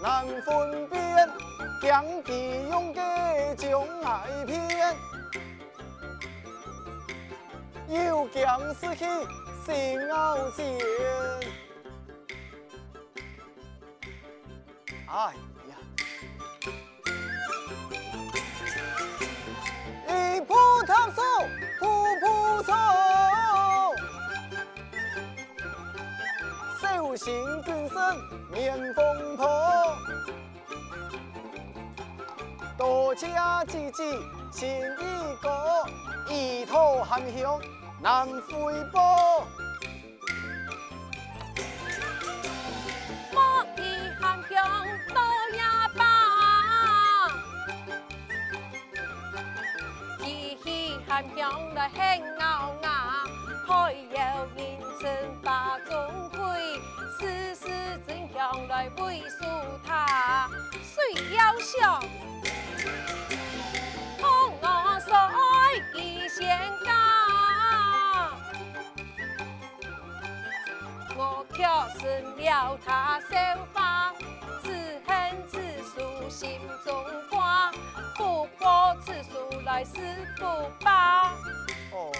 难分辨，将其用计将爱骗，又将失去心傲娇。哎呀！一铺桃树，铺铺草，小心谨慎免风头。多加几句情意歌，一吐含香难回报。莫以含香多呀吧，一起含香来很咬牙，还有人称把中归，丝丝真香来为数他，谁要想？仙家，我却成了他绣花，只恨此树心中挂，不过此树来时不罢。哦，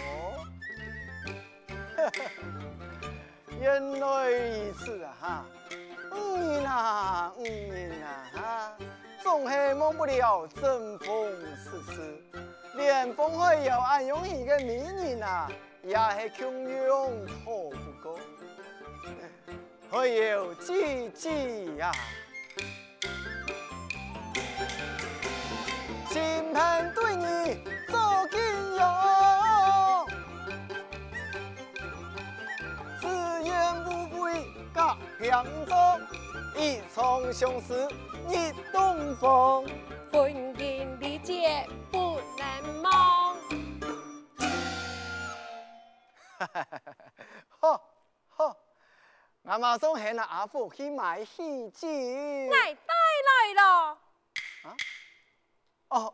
原来如此啊！哈，五年啊，五年啊！哈，总是忘不了争风吃吃。连风海有暗涌一个美人啊，也是穷用逃不过。还有姐姐呀，金盆对你隔两洲，一场相思一东风，婚姻理解不能忘。好，好，俺马上喊那阿父去买喜酒。来带来了。啊？哦，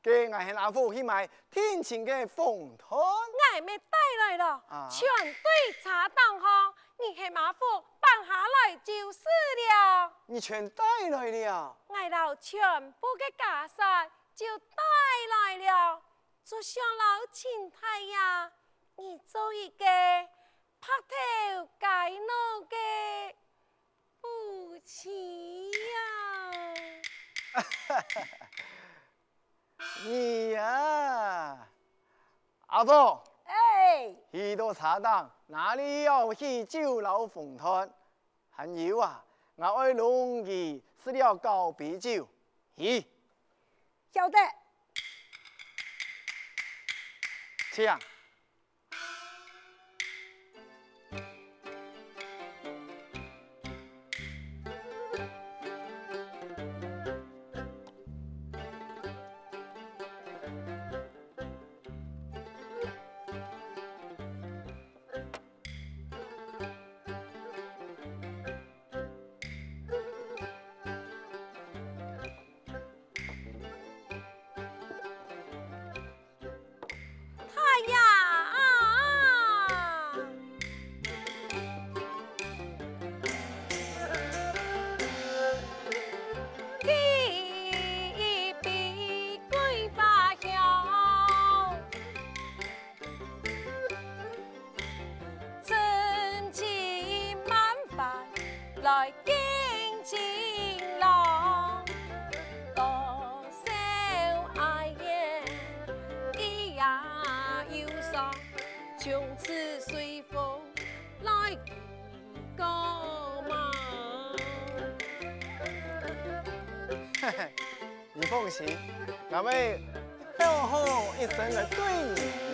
给俺喊阿父去买天晴的凤团。我没带来了。啊。全对茶档哈，你喊阿父办下来就是了。你全带来了。我老全部的家产就带来了，就像老秦太呀，你做一个拍头盖脑的夫妻呀。你呀，阿婆。哎。许多茶档哪里要去酒楼凤团？还有啊，我爱龙儿是了高啤酒。咦。晓得，这样，你放心，我会好好一生来对。你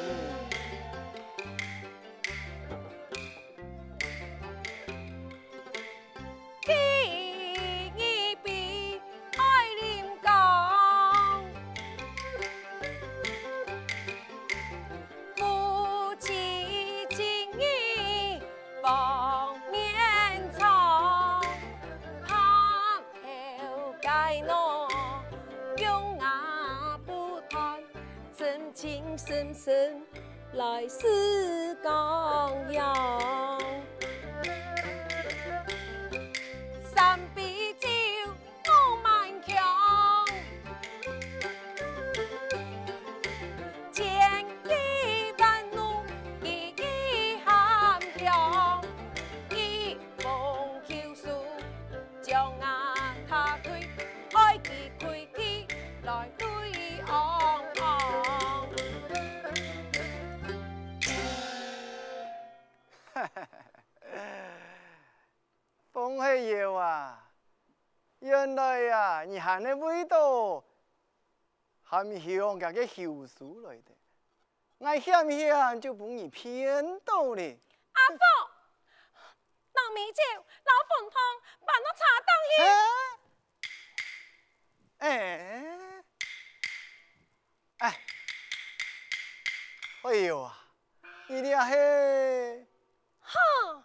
呀，你喊的味道，还香个个后书来的，我想想就不你偏到哩。阿父，老米酒，老凤汤，把那茶当去。哎，哎，哎呦啊，你俩嘿，哼。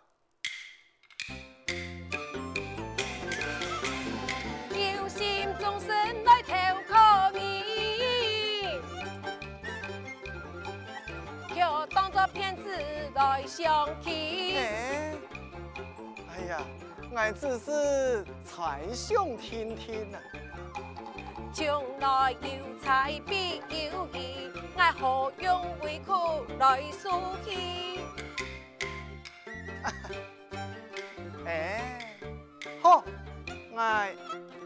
相听。哎呀，俺只是才想听听呐。将来有才必有艺，俺何用为苦来输气？哎，好，俺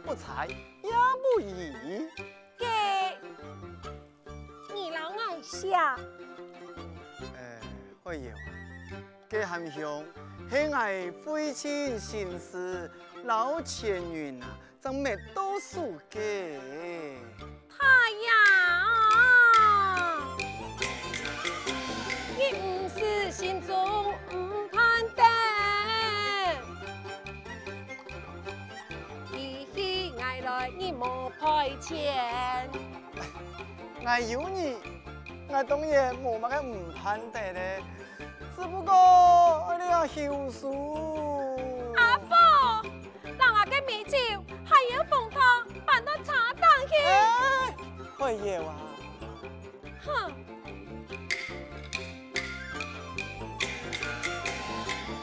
不才也不艺。给你老爱下。哎呦，这含香，系我父亲心思老前缘啊，怎没多数嘅。太阳，你不是心中不盼得，一起爱来你莫派遣。我有你，我当然冇乜个唔盼得咧。只不过你要休书。阿婆，让我嘅米酒还有凤汤搬到茶档去。哎，会爷哇！哼！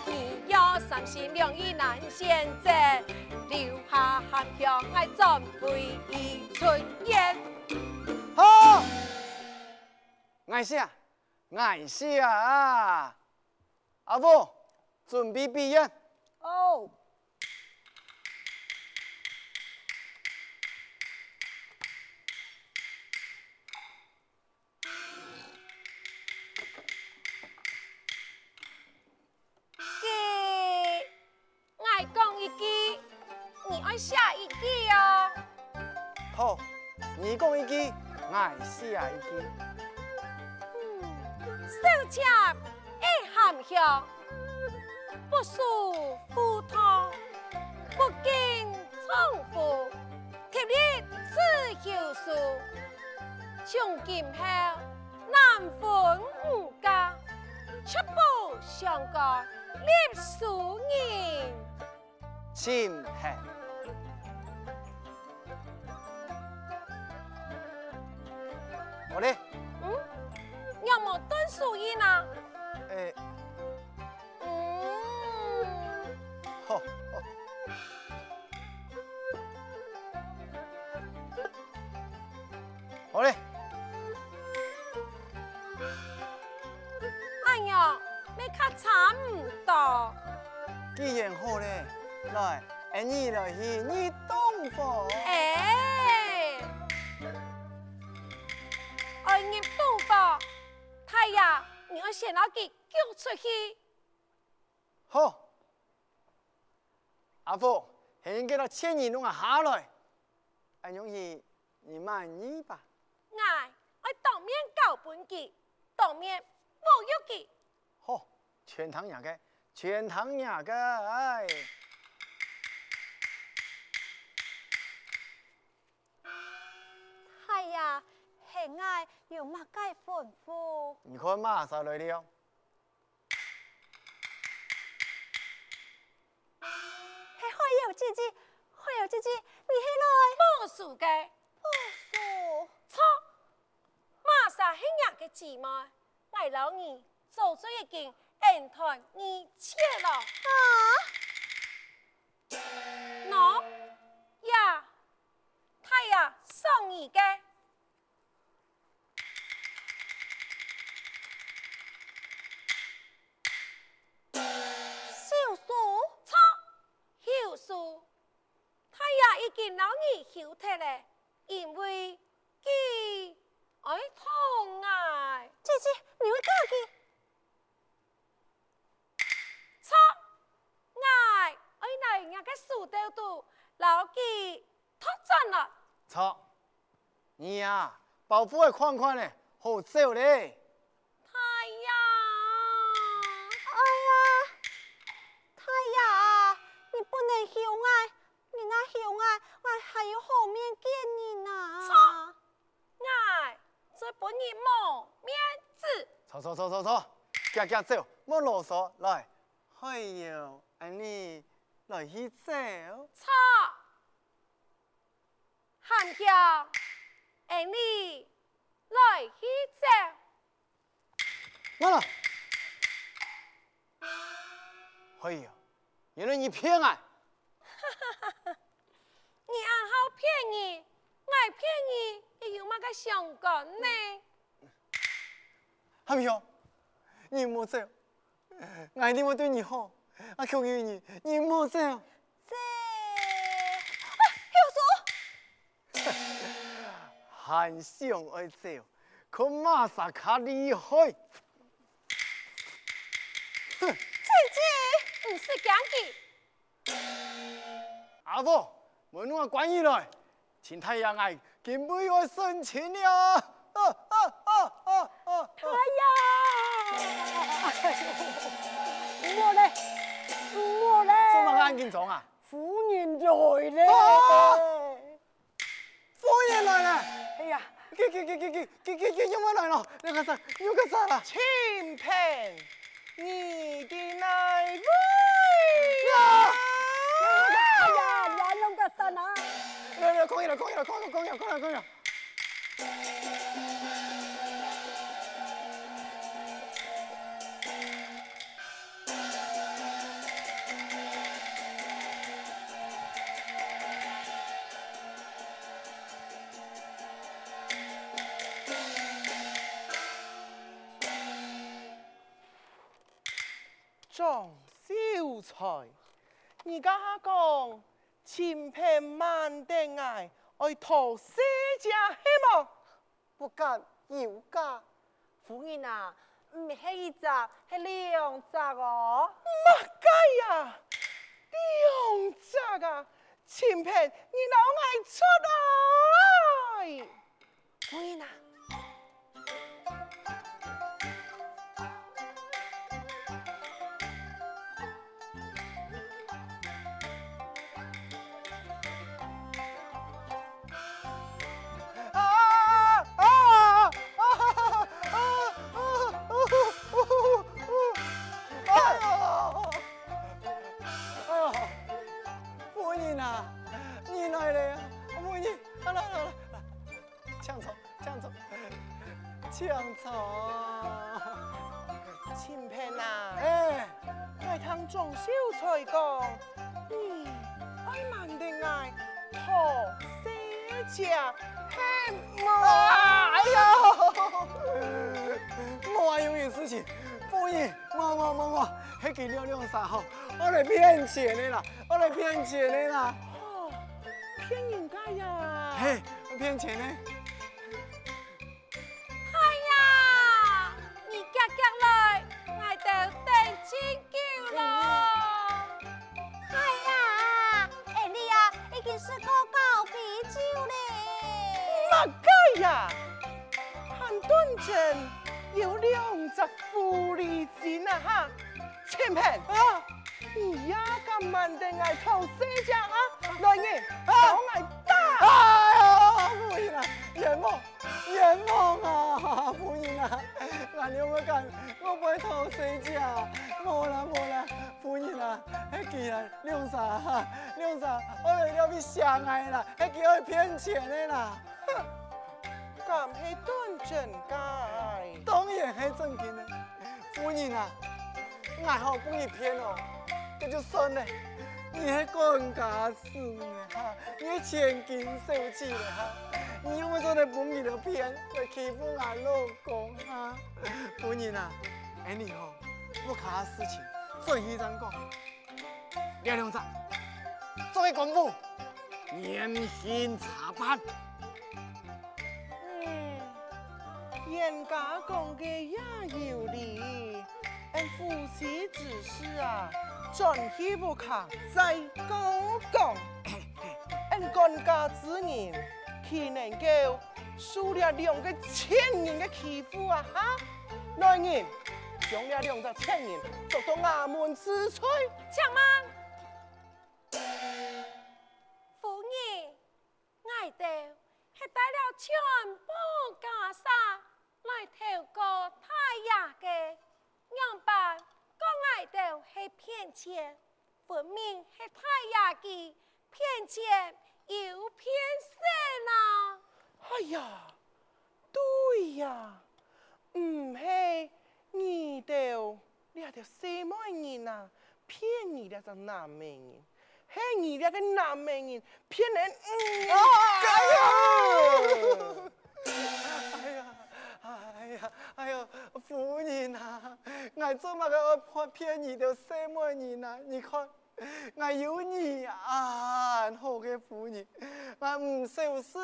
你要三心两意难选择，留下含香爱准备一春烟？好，爱下，爱下啊！阿父，准备毕业。哦。给，爱讲一句，你爱下一句哦。好，你讲一句，爱下一句。嗯，收钱。含香不输赴汤，不经重复，贴立此休书。从今后难分五家，却不相干立书人。请看。我嘞？嗯？有冇断书人啊？哎。好来，哎，你来去，你洞房。哎，哎，你洞房，太阳，你要先拿给救出去。好，阿父，先给他千人弄个下来，哎，容易，你满意吧？哎，我当面告本记，当面侮辱记。好，全堂两个，全堂两个，呀，系爱有乜该吩咐？你看马上来了。系会有姐姐，会有姐姐，你起来。不输嘅，不输。错，马上系人嘅姊妹，我老二做咗一件恩团二千了。啊？喏呀，太呀，送你嘅。给老二休嘞，因为记爱爱，姐姐，你会到底错爱？人家，老了。错，你呀，保护的款款嘞，好少嘞。太阳，哎呀，太阳，你不能休爱。恁阿兄啊，我还有后面见你呐。错，哎，这不你莫面子。错错错错错，家家走，莫啰嗦，来。哎呦，安尼来去走。错，汉桥，安尼来去走。完了。哎呦，原来你骗俺、骗你，爱骗你，你有乜个相干呢？阿飘，你莫走，我一定会对你好。我求求你，你莫走。这，啊，有数。还想爱走，可马上卡厉害。哼，姐姐，不是讲的。阿婆，我弄个关羽来，请太阳爱，给妹我生气了。啊啊啊啊啊！太阳，我嘞，我嘞，这么安静装啊？夫人来了，夫人来了。哎呀，给给给给给给给给，有没来了？那个啥，有个啥了？清平，你的来位呀！来来，可以了，可以了，可以了，可以了，可以了。张小才，而家讲。千篇万定爱，爱讨世家希望，不敢有家。夫人啊，唔系一只，系两只哦。乜解呀？两只啊！千篇，你老爱出来。夫人啊。抢草，清平啊！哎，爱听庄秀才讲，你爱慢定爱讨世家希望。哎呀，我还有点事情，夫人，莫莫莫莫，迄件两两三吼，我来骗钱的啦，我来骗钱的啦。哦，骗人家呀？嘿，骗钱呢？有两只狐狸精啊哈，千平。啊，你呀咁慢定系偷西酱啊？来人，帮我打！哎呀，夫人啊，冤枉，冤枉啊，夫人啊，俺两个干，我不会偷西酱，冇啦冇啦，夫人啊，迄件啊，两三哈，两三，我为了你相爱啦，迄叫我骗钱的啦。敢？当然很正经的。夫人啊，爱好不你骗哦，这就算了。你还管家事呢哈？你千金受气了哈？你用我做的本意的骗，来欺负俺老公哈？夫人啊，哎你好，我卡事情，所以这样讲。廖亮子，作为公务，严刑查办。人家讲的也有理，俺夫妻之事啊，转去不卡再讲讲。俺官家之人，岂能够受了两个千人的欺负啊？哈！来人，将了两个千人捉到衙门之罪。请慢，钱，分明是太阳嘅骗钱又骗色呐！哎呀，对呀，唔系你哋你条什么人啊？骗你哋个男人，系你哋个男人骗人，嗯，哎呀！哎呀，哎呦，夫人啊，我做么个骗骗你的什么人啊？你看，我有你啊，好嘅夫人，我唔受事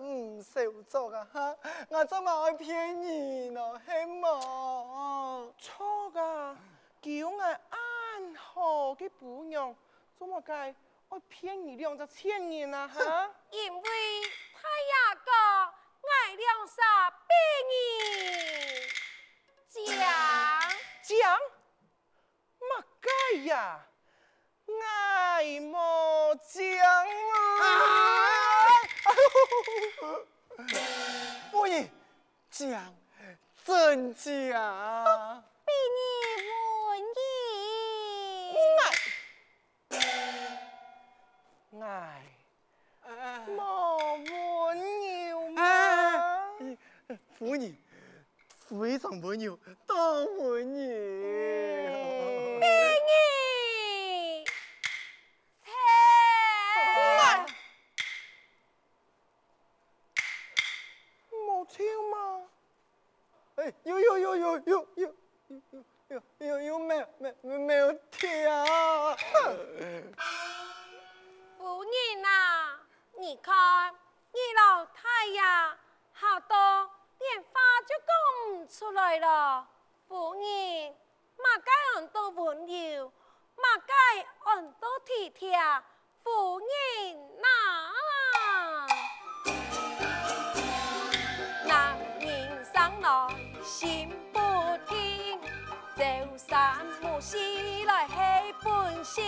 唔受做啊哈，我做乜会骗你呢？系冇错噶，叫我安好嘅姑娘，做么该会骗你两只钱人啊？哈，因为太阳哥。爱两三百年，讲讲，乜该呀？爱莫讲啊！夫人，讲真讲。比你文艺，爱莫文艺。妇女非常不牛，大妇女。该按多体贴，夫人呐。男人上来心不停，朝三暮四来系本性，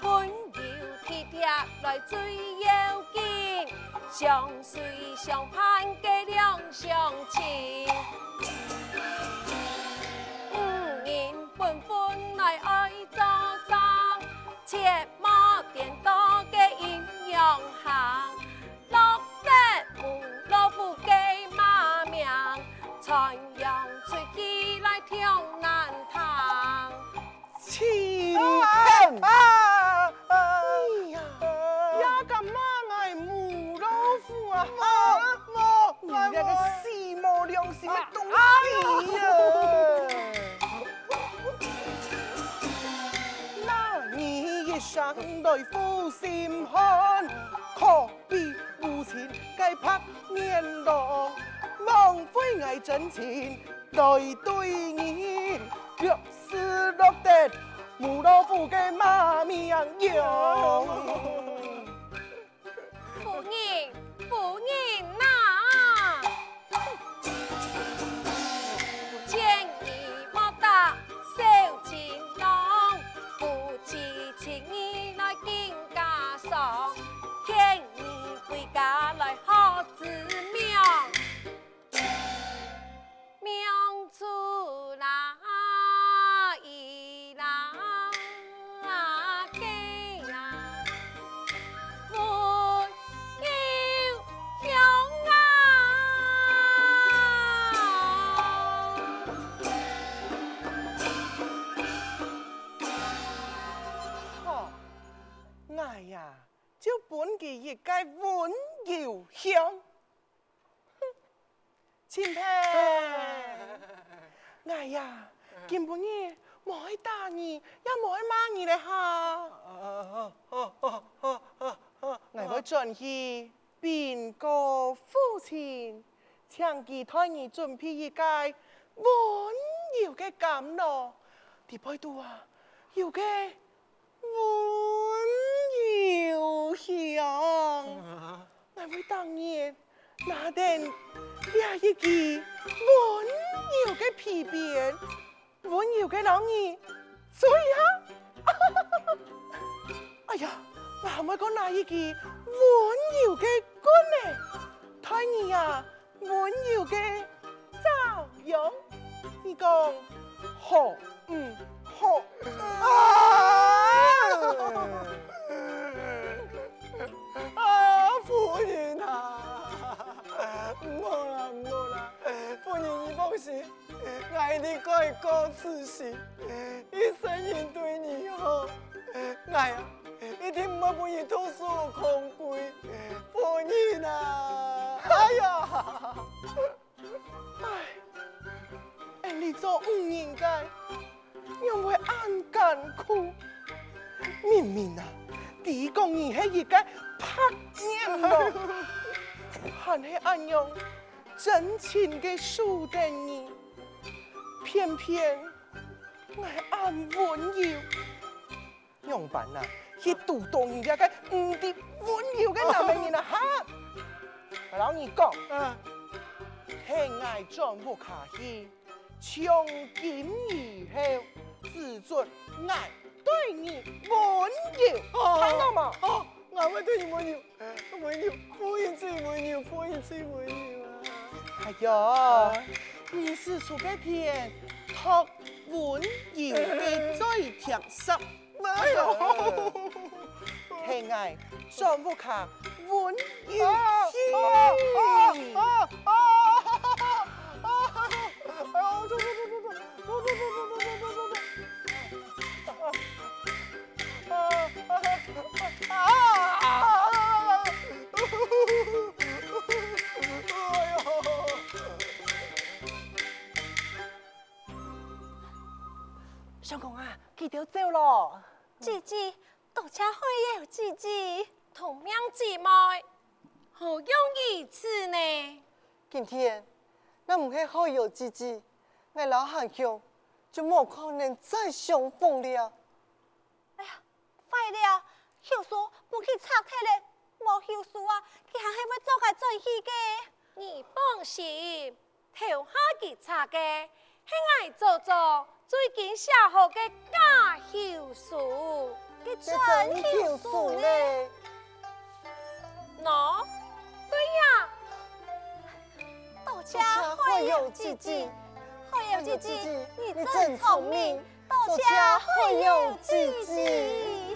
温柔体贴来最要紧，相随相伴嘅两相情，切莫颠倒嘅阴阳行，落得无老夫嘅骂名，传扬出去来听难堂，欺骗啊！哎呀，呀个骂爱母老夫啊！你那个死没良心的东西呀！一生来负心寒，可比无情计拍面浪，费爱真情来对你，若是落得无老夫嘅马命用。一我会转去变个父亲，请其他人准备一介温柔嘅甘露，第八度啊，有个温柔乡。我会当年拿定呀一支温柔嘅皮鞭，温柔嘅老二，所以啊，哎呀，我还会讲拿一支温柔嘅棍呢，太儿啊，温柔的朝阳，你讲好，嗯，好啊。夫人啊，唔好啦唔好啦，夫人你放心，我一定改过自新，一生应对你好，我呀。一定唔会俾你投诉空闺，夫人啊，哎呀，哎，你做唔应该，因为安干苦，明明啊，地公你系一个。拍面咯，还是俺用真情嘅输给你，偏偏我俺温柔，用办啊？去读懂人家嘅唔啲温柔嘅男人 啊哈！我老你讲，天爱转不卡西，从今以后只准爱对你温柔，看到吗？哦我会对你温柔，温柔，不一次温柔，不一次温柔啊！哎呀，你是出个天，托温柔的最甜心，哎呦，天爱转不卡温柔心。啊啊啊相公啊，佢都走咯。姐姐，多谢会有姐姐同样姊妹，好容易此呢。今天，那唔系好有姐姐，我老汉兄就冇可能再相逢了。哎呀，坏了，休叔不去拆开嘞，冇休叔啊，佢还系要做个转去嘅。你放心，头下去拆嘅，系爱做做。最近写好嘅假休书，嘅真幸福呢？喏，对呀，多谢会有姐姐，会有姐姐，你真聪明，到家会有姐姐。